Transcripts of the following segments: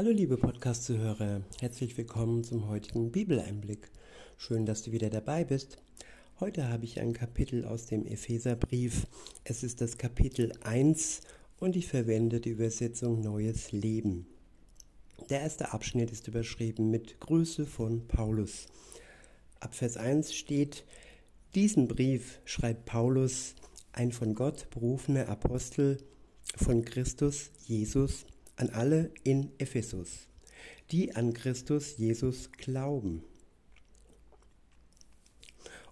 Hallo liebe Podcast-Zuhörer, herzlich willkommen zum heutigen Bibeleinblick. Schön, dass du wieder dabei bist. Heute habe ich ein Kapitel aus dem Epheserbrief. Es ist das Kapitel 1 und ich verwende die Übersetzung Neues Leben. Der erste Abschnitt ist überschrieben mit Grüße von Paulus. Ab Vers 1 steht, diesen Brief schreibt Paulus, ein von Gott berufener Apostel von Christus Jesus, an alle in Ephesus, die an Christus Jesus glauben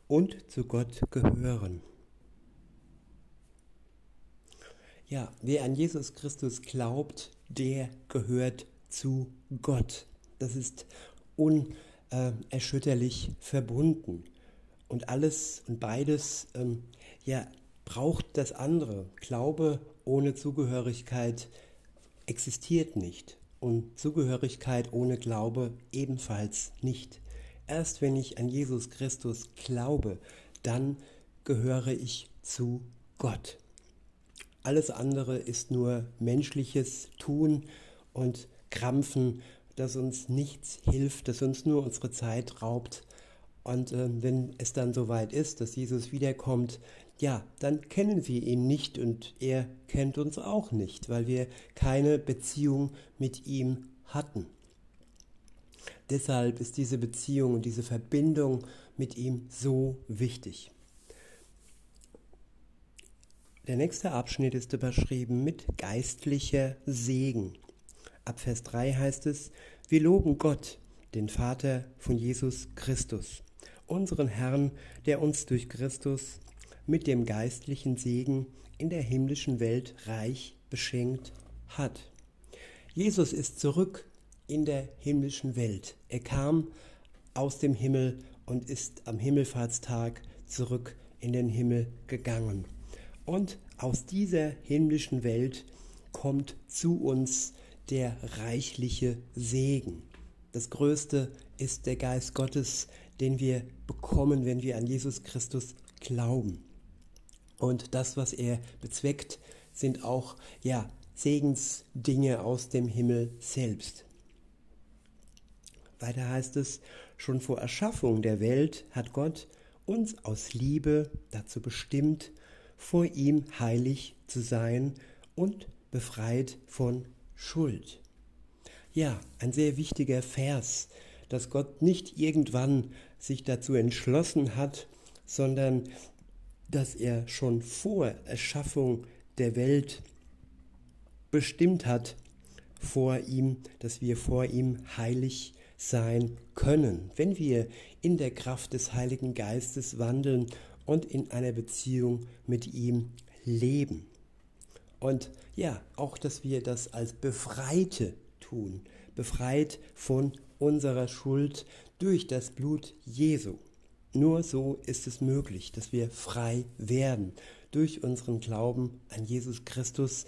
und zu Gott gehören. Ja, wer an Jesus Christus glaubt, der gehört zu Gott. Das ist unerschütterlich verbunden. Und alles und beides ähm, ja, braucht das andere. Glaube ohne Zugehörigkeit existiert nicht. Und Zugehörigkeit ohne Glaube ebenfalls nicht. Erst wenn ich an Jesus Christus glaube, dann gehöre ich zu Gott. Alles andere ist nur menschliches Tun und Krampfen, das uns nichts hilft, das uns nur unsere Zeit raubt. Und äh, wenn es dann soweit ist, dass Jesus wiederkommt, ja, dann kennen wir ihn nicht und er kennt uns auch nicht, weil wir keine Beziehung mit ihm hatten. Deshalb ist diese Beziehung und diese Verbindung mit ihm so wichtig. Der nächste Abschnitt ist überschrieben mit geistlicher Segen. Ab Vers 3 heißt es, wir loben Gott, den Vater von Jesus Christus, unseren Herrn, der uns durch Christus mit dem geistlichen Segen in der himmlischen Welt reich beschenkt hat. Jesus ist zurück in der himmlischen Welt. Er kam aus dem Himmel und ist am Himmelfahrtstag zurück in den Himmel gegangen. Und aus dieser himmlischen Welt kommt zu uns der reichliche Segen. Das Größte ist der Geist Gottes, den wir bekommen, wenn wir an Jesus Christus glauben. Und das, was er bezweckt, sind auch ja, Segensdinge aus dem Himmel selbst. Weiter heißt es, schon vor Erschaffung der Welt hat Gott uns aus Liebe dazu bestimmt, vor ihm heilig zu sein und befreit von Schuld. Ja, ein sehr wichtiger Vers, dass Gott nicht irgendwann sich dazu entschlossen hat, sondern dass er schon vor Erschaffung der Welt bestimmt hat, vor ihm, dass wir vor ihm heilig sein können, wenn wir in der Kraft des Heiligen Geistes wandeln und in einer Beziehung mit ihm leben. Und ja, auch, dass wir das als Befreite tun, befreit von unserer Schuld durch das Blut Jesu. Nur so ist es möglich, dass wir frei werden durch unseren Glauben an Jesus Christus,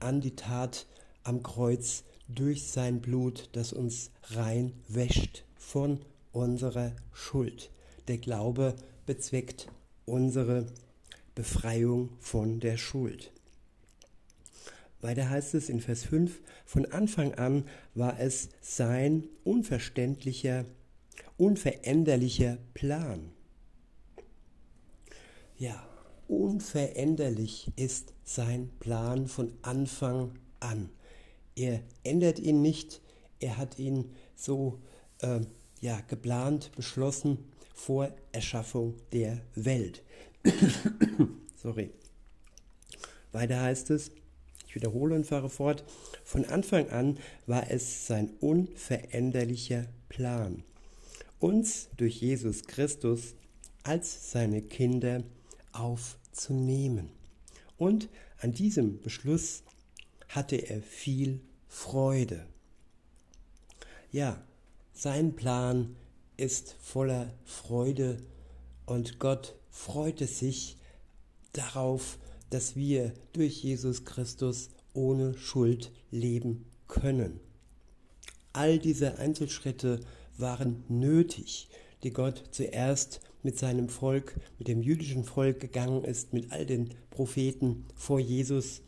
an die Tat am Kreuz durch sein Blut, das uns rein wäscht von unserer Schuld. Der Glaube bezweckt unsere Befreiung von der Schuld. Weiter heißt es in Vers 5, von Anfang an war es sein unverständlicher, unveränderlicher Plan. Ja, unveränderlich ist sein Plan von Anfang an. Er ändert ihn nicht, er hat ihn so äh, ja, geplant, beschlossen vor Erschaffung der Welt. Sorry. Weiter heißt es, ich wiederhole und fahre fort, von Anfang an war es sein unveränderlicher Plan, uns durch Jesus Christus als seine Kinder aufzunehmen. Und an diesem Beschluss hatte er viel Freude. Ja, sein Plan ist voller Freude und Gott freute sich darauf, dass wir durch Jesus Christus ohne Schuld leben können. All diese Einzelschritte waren nötig, die Gott zuerst mit seinem Volk, mit dem jüdischen Volk gegangen ist, mit all den Propheten vor Jesus,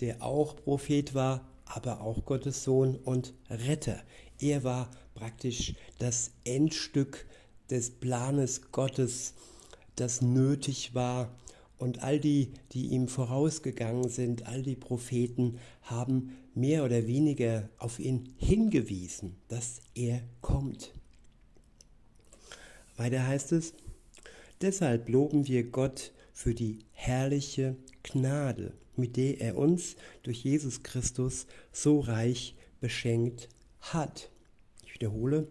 der auch Prophet war, aber auch Gottes Sohn und Retter. Er war praktisch das Endstück des Planes Gottes, das nötig war. Und all die, die ihm vorausgegangen sind, all die Propheten, haben mehr oder weniger auf ihn hingewiesen, dass er kommt. Weiter heißt es, deshalb loben wir Gott für die herrliche Gnade, mit der er uns durch Jesus Christus so reich beschenkt hat. Ich wiederhole,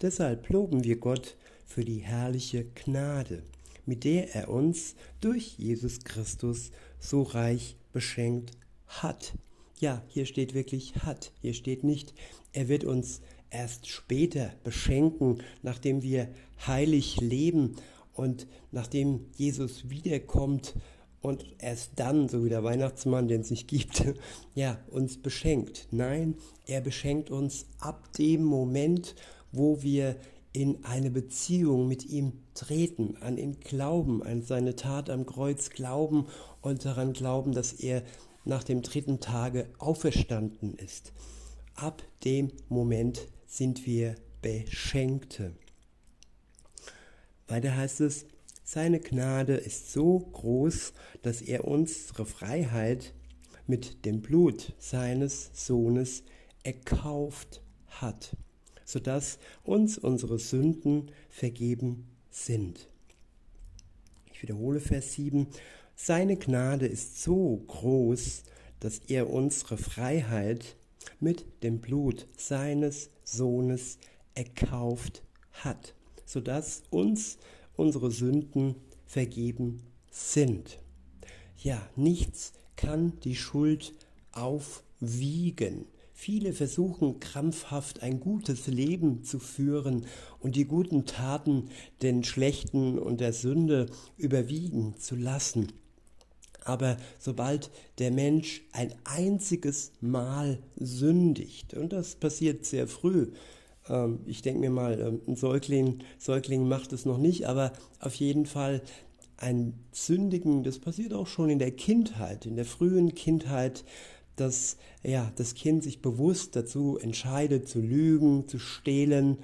deshalb loben wir Gott für die herrliche Gnade, mit der er uns durch Jesus Christus so reich beschenkt hat. Ja, hier steht wirklich hat. Hier steht nicht, er wird uns erst später beschenken, nachdem wir heilig leben und nachdem Jesus wiederkommt und erst dann, so wie der Weihnachtsmann, den es nicht gibt, ja, uns beschenkt. Nein, er beschenkt uns ab dem Moment, wo wir in eine Beziehung mit ihm treten, an ihn glauben, an seine Tat am Kreuz glauben und daran glauben, dass er nach dem dritten Tage auferstanden ist. Ab dem Moment sind wir Beschenkte. Weiter heißt es, seine Gnade ist so groß, dass er unsere Freiheit mit dem Blut seines Sohnes erkauft hat sodass uns unsere Sünden vergeben sind. Ich wiederhole Vers 7. Seine Gnade ist so groß, dass er unsere Freiheit mit dem Blut seines Sohnes erkauft hat, sodass uns unsere Sünden vergeben sind. Ja, nichts kann die Schuld aufwiegen. Viele versuchen krampfhaft ein gutes Leben zu führen und die guten Taten den schlechten und der Sünde überwiegen zu lassen. Aber sobald der Mensch ein einziges Mal sündigt, und das passiert sehr früh, ähm, ich denke mir mal, ähm, ein Säugling, Säugling macht es noch nicht, aber auf jeden Fall ein Sündigen, das passiert auch schon in der Kindheit, in der frühen Kindheit, dass ja, das Kind sich bewusst dazu entscheidet, zu lügen, zu stehlen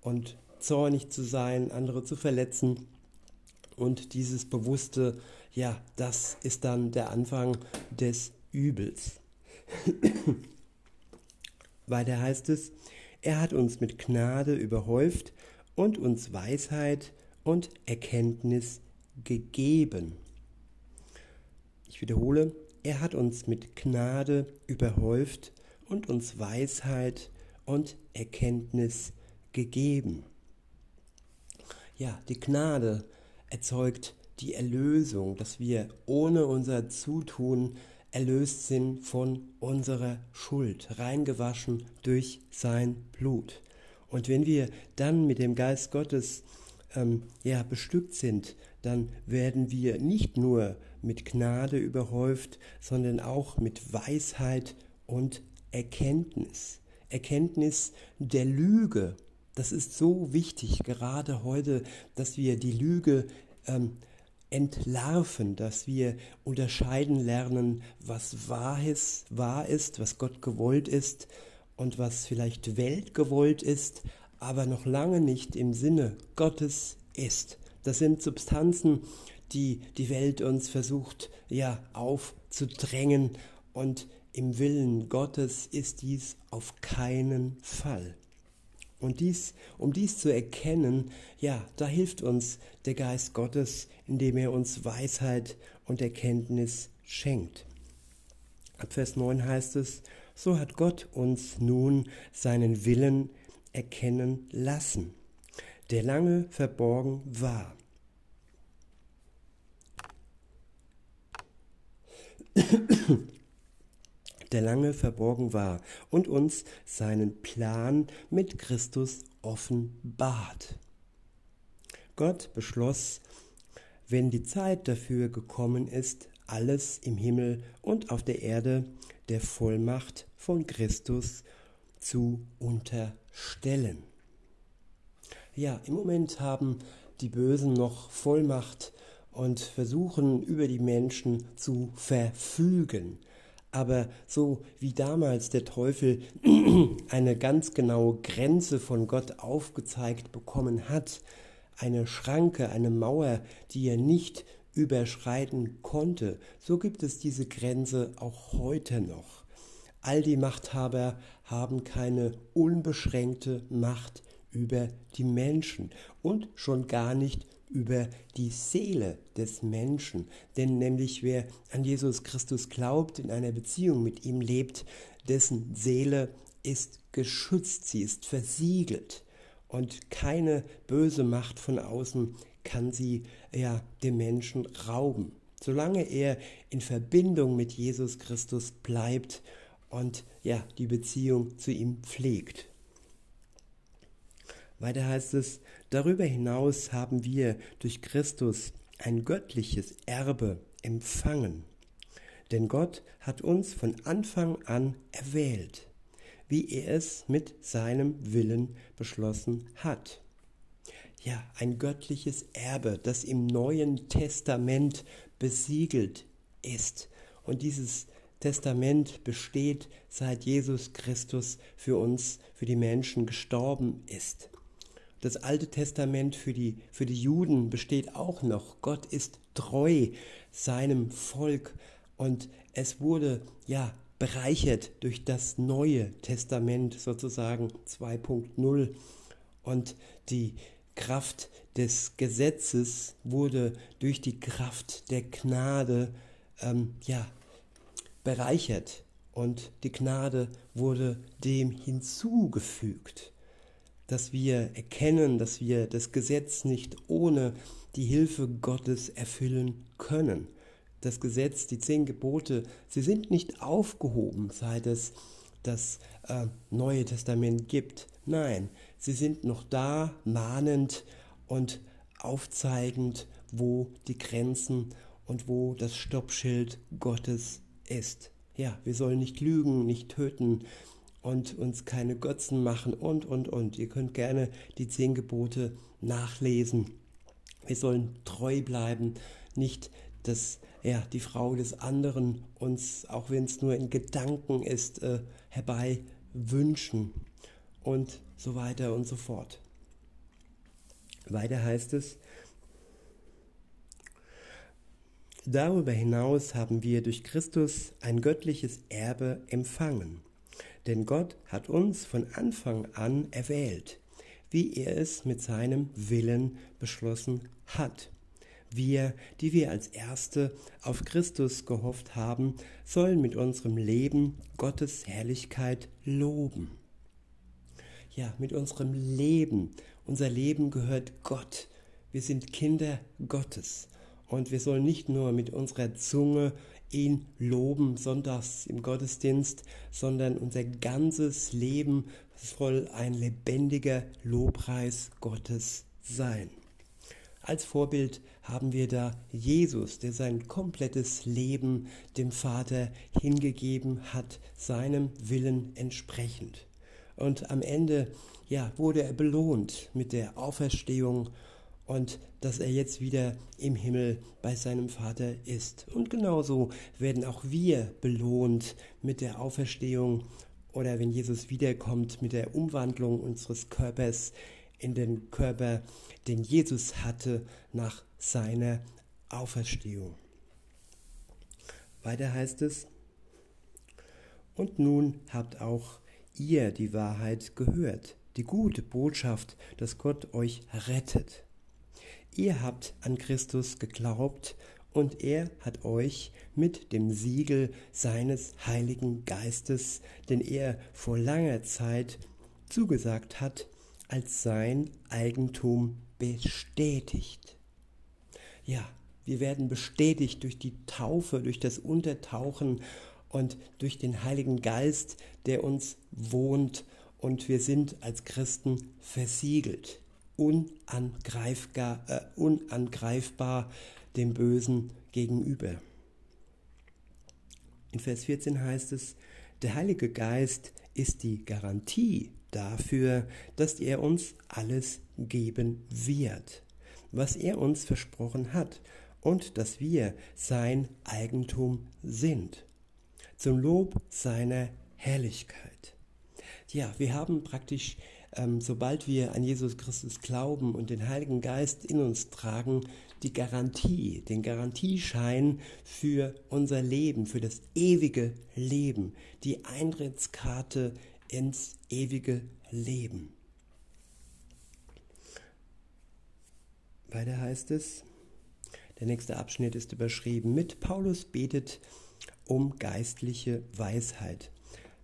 und zornig zu sein, andere zu verletzen. Und dieses Bewusste, ja, das ist dann der Anfang des Übels. Weiter heißt es, er hat uns mit Gnade überhäuft und uns Weisheit und Erkenntnis gegeben. Ich wiederhole, er hat uns mit Gnade überhäuft und uns Weisheit und Erkenntnis gegeben. Ja, die Gnade erzeugt die Erlösung, dass wir ohne unser Zutun erlöst sind von unserer Schuld, reingewaschen durch sein Blut. Und wenn wir dann mit dem Geist Gottes ähm, ja, bestückt sind, dann werden wir nicht nur mit Gnade überhäuft, sondern auch mit Weisheit und Erkenntnis. Erkenntnis der Lüge. Das ist so wichtig, gerade heute, dass wir die Lüge ähm, entlarven, dass wir unterscheiden lernen, was wahr ist, wahr ist, was Gott gewollt ist und was vielleicht Welt gewollt ist, aber noch lange nicht im Sinne Gottes ist. Das sind Substanzen, die die Welt uns versucht ja aufzudrängen und im Willen Gottes ist dies auf keinen Fall. Und dies, um dies zu erkennen, ja, da hilft uns der Geist Gottes, indem er uns Weisheit und Erkenntnis schenkt. Ab Vers 9 heißt es, so hat Gott uns nun seinen Willen erkennen lassen, der lange verborgen war der lange verborgen war und uns seinen Plan mit Christus offenbart. Gott beschloss, wenn die Zeit dafür gekommen ist, alles im Himmel und auf der Erde der Vollmacht von Christus zu unterstellen. Ja, im Moment haben die Bösen noch Vollmacht und versuchen über die Menschen zu verfügen. Aber so wie damals der Teufel eine ganz genaue Grenze von Gott aufgezeigt bekommen hat, eine Schranke, eine Mauer, die er nicht überschreiten konnte, so gibt es diese Grenze auch heute noch. All die Machthaber haben keine unbeschränkte Macht über die Menschen und schon gar nicht über die Seele des Menschen. Denn nämlich wer an Jesus Christus glaubt, in einer Beziehung mit ihm lebt, dessen Seele ist geschützt, sie ist versiegelt. Und keine böse Macht von außen kann sie ja dem Menschen rauben. Solange er in Verbindung mit Jesus Christus bleibt und ja die Beziehung zu ihm pflegt. Weiter heißt es, darüber hinaus haben wir durch Christus ein göttliches Erbe empfangen. Denn Gott hat uns von Anfang an erwählt, wie er es mit seinem Willen beschlossen hat. Ja, ein göttliches Erbe, das im Neuen Testament besiegelt ist. Und dieses Testament besteht, seit Jesus Christus für uns, für die Menschen gestorben ist. Das Alte Testament für die, für die Juden besteht auch noch. Gott ist treu seinem Volk und es wurde ja bereichert durch das Neue Testament sozusagen 2.0 und die Kraft des Gesetzes wurde durch die Kraft der Gnade ähm, ja, bereichert. Und die Gnade wurde dem hinzugefügt dass wir erkennen, dass wir das Gesetz nicht ohne die Hilfe Gottes erfüllen können. Das Gesetz, die zehn Gebote, sie sind nicht aufgehoben, seit es das äh, Neue Testament gibt. Nein, sie sind noch da, mahnend und aufzeigend, wo die Grenzen und wo das Stoppschild Gottes ist. Ja, wir sollen nicht lügen, nicht töten, und uns keine Götzen machen und, und, und. Ihr könnt gerne die zehn Gebote nachlesen. Wir sollen treu bleiben, nicht dass ja, die Frau des anderen uns, auch wenn es nur in Gedanken ist, äh, herbei wünschen und so weiter und so fort. Weiter heißt es, Darüber hinaus haben wir durch Christus ein göttliches Erbe empfangen denn Gott hat uns von Anfang an erwählt, wie er es mit seinem Willen beschlossen hat. Wir, die wir als Erste auf Christus gehofft haben, sollen mit unserem Leben Gottes Herrlichkeit loben. Ja, mit unserem Leben. Unser Leben gehört Gott. Wir sind Kinder Gottes. Und wir sollen nicht nur mit unserer Zunge ihn loben sonntags im Gottesdienst, sondern unser ganzes Leben soll ein lebendiger Lobpreis Gottes sein. Als Vorbild haben wir da Jesus, der sein komplettes Leben dem Vater hingegeben hat, seinem Willen entsprechend. Und am Ende ja, wurde er belohnt mit der Auferstehung und dass er jetzt wieder im Himmel bei seinem Vater ist. Und genauso werden auch wir belohnt mit der Auferstehung oder wenn Jesus wiederkommt mit der Umwandlung unseres Körpers in den Körper, den Jesus hatte nach seiner Auferstehung. Weiter heißt es, und nun habt auch ihr die Wahrheit gehört, die gute Botschaft, dass Gott euch rettet. Ihr habt an Christus geglaubt und er hat euch mit dem Siegel seines Heiligen Geistes, den er vor langer Zeit zugesagt hat, als sein Eigentum bestätigt. Ja, wir werden bestätigt durch die Taufe, durch das Untertauchen und durch den Heiligen Geist, der uns wohnt und wir sind als Christen versiegelt unangreifbar, äh, unangreifbar dem Bösen gegenüber. In Vers 14 heißt es, der Heilige Geist ist die Garantie dafür, dass er uns alles geben wird, was er uns versprochen hat und dass wir sein Eigentum sind. zum Lob seiner Herrlichkeit. Ja, wir haben praktisch, ähm, sobald wir an Jesus Christus glauben und den Heiligen Geist in uns tragen, die Garantie, den Garantieschein für unser Leben, für das ewige Leben, die Eintrittskarte ins ewige Leben. Weiter heißt es, der nächste Abschnitt ist überschrieben mit Paulus betet um geistliche Weisheit.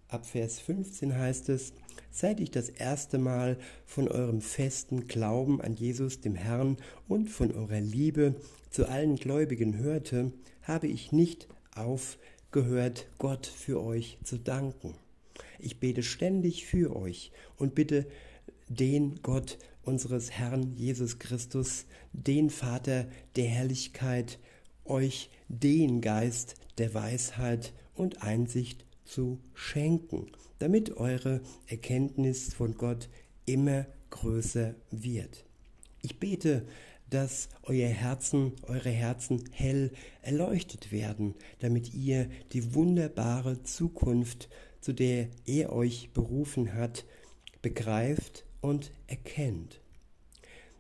Ab Vers 15 heißt es, seit ich das erste Mal von eurem festen Glauben an Jesus, dem Herrn, und von eurer Liebe zu allen Gläubigen hörte, habe ich nicht aufgehört, Gott für euch zu danken. Ich bete ständig für euch und bitte den Gott unseres Herrn Jesus Christus, den Vater der Herrlichkeit, euch den Geist der Weisheit und Einsicht zu schenken, damit eure Erkenntnis von Gott immer größer wird. Ich bete, dass euer Herzen, eure Herzen hell erleuchtet werden, damit ihr die wunderbare Zukunft, zu der er euch berufen hat, begreift und erkennt.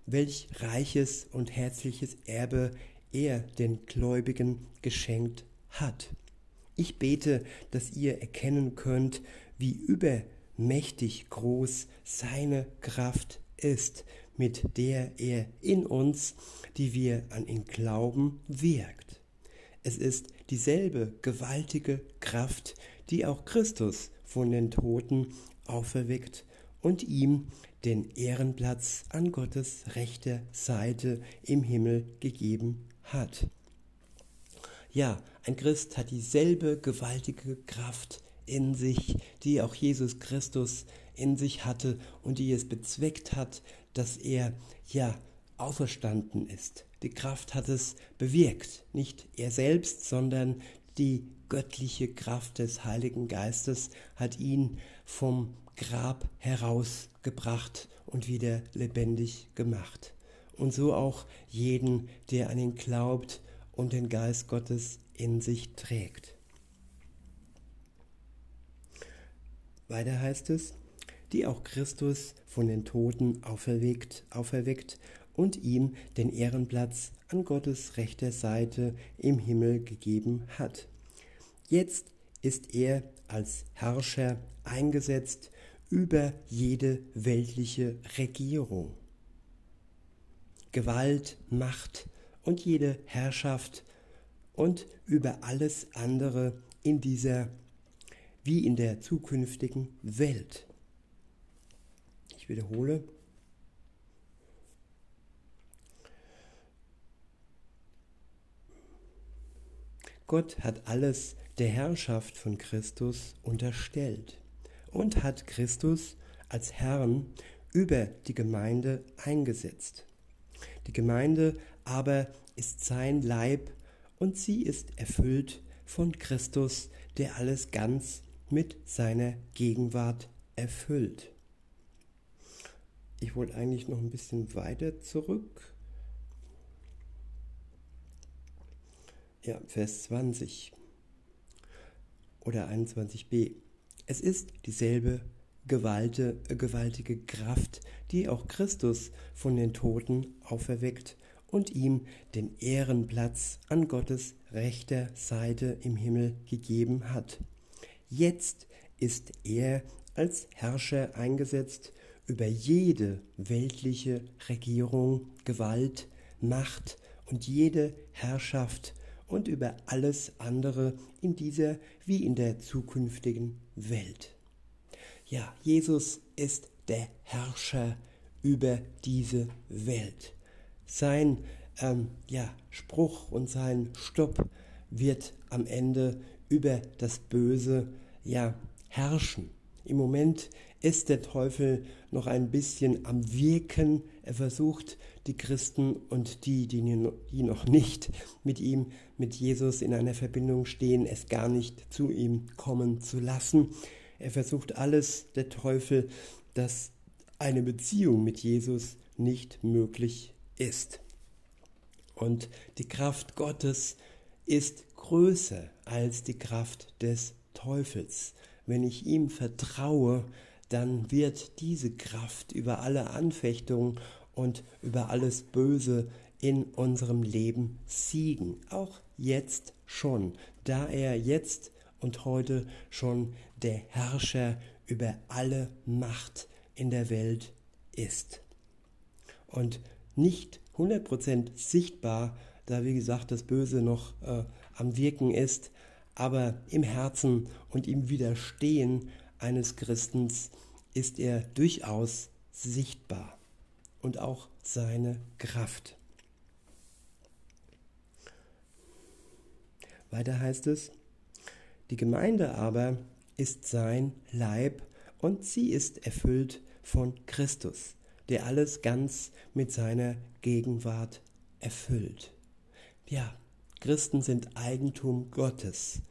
Welch reiches und herzliches Erbe er den Gläubigen geschenkt hat. Ich bete, dass ihr erkennen könnt, wie übermächtig groß seine Kraft ist, mit der er in uns, die wir an ihn glauben, wirkt. Es ist dieselbe gewaltige Kraft, die auch Christus von den Toten auferweckt und ihm den Ehrenplatz an Gottes rechter Seite im Himmel gegeben hat. Ja, ein Christ hat dieselbe gewaltige Kraft in sich, die auch Jesus Christus in sich hatte und die es bezweckt hat, dass er ja auferstanden ist. Die Kraft hat es bewirkt, nicht er selbst, sondern die göttliche Kraft des Heiligen Geistes hat ihn vom Grab herausgebracht und wieder lebendig gemacht. Und so auch jeden, der an ihn glaubt und den Geist Gottes in sich trägt. Weiter heißt es, die auch Christus von den Toten auferweckt, auferweckt und ihm den Ehrenplatz an Gottes rechter Seite im Himmel gegeben hat. Jetzt ist er als Herrscher eingesetzt über jede weltliche Regierung. Gewalt, Macht und jede Herrschaft und über alles andere in dieser wie in der zukünftigen Welt. Ich wiederhole. Gott hat alles der Herrschaft von Christus unterstellt und hat Christus als Herrn über die Gemeinde eingesetzt. Die Gemeinde aber ist sein Leib und sie ist erfüllt von Christus, der alles ganz mit seiner Gegenwart erfüllt. Ich wollte eigentlich noch ein bisschen weiter zurück. Ja, Vers 20 oder 21b. Es ist dieselbe gewaltige Kraft, die auch Christus von den Toten auferweckt und ihm den Ehrenplatz an Gottes rechter Seite im Himmel gegeben hat. Jetzt ist er als Herrscher eingesetzt über jede weltliche Regierung, Gewalt, Macht und jede Herrschaft und über alles andere in dieser wie in der zukünftigen Welt. Ja, Jesus ist der Herrscher über diese Welt. Sein ähm, ja, Spruch und sein Stopp wird am Ende über das Böse ja, herrschen. Im Moment ist der Teufel noch ein bisschen am Wirken. Er versucht, die Christen und die, die, noch nicht mit ihm, mit Jesus in einer Verbindung stehen, es gar nicht zu ihm kommen zu lassen. Er versucht alles, der Teufel, dass eine Beziehung mit Jesus nicht möglich ist. Und die Kraft Gottes ist größer als die Kraft des Teufels. Wenn ich ihm vertraue, dann wird diese Kraft über alle Anfechtungen und über alles Böse in unserem Leben siegen. Auch jetzt schon, da er jetzt und heute schon der Herrscher über alle Macht in der Welt ist. Und nicht 100% sichtbar, da wie gesagt das Böse noch äh, am Wirken ist, aber im Herzen und im Widerstehen eines Christens ist er durchaus sichtbar und auch seine Kraft. Weiter heißt es, die Gemeinde aber ist sein Leib und sie ist erfüllt von Christus, der alles ganz mit seiner Gegenwart erfüllt. Ja, Christen sind Eigentum Gottes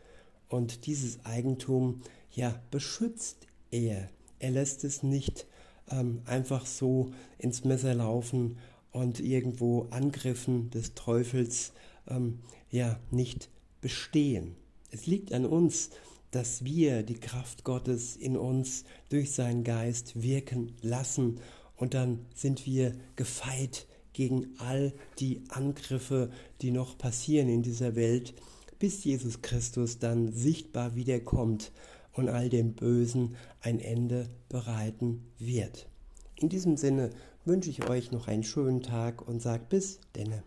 und dieses Eigentum, ja, beschützt er. Er lässt es nicht ähm, einfach so ins Messer laufen und irgendwo Angriffen des Teufels ähm, ja nicht bestehen. Es liegt an uns, dass wir die Kraft Gottes in uns durch seinen Geist wirken lassen und dann sind wir gefeit gegen all die Angriffe, die noch passieren in dieser Welt, bis Jesus Christus dann sichtbar wiederkommt und all dem Bösen ein Ende bereiten wird. In diesem Sinne wünsche ich euch noch einen schönen Tag und sage bis denne.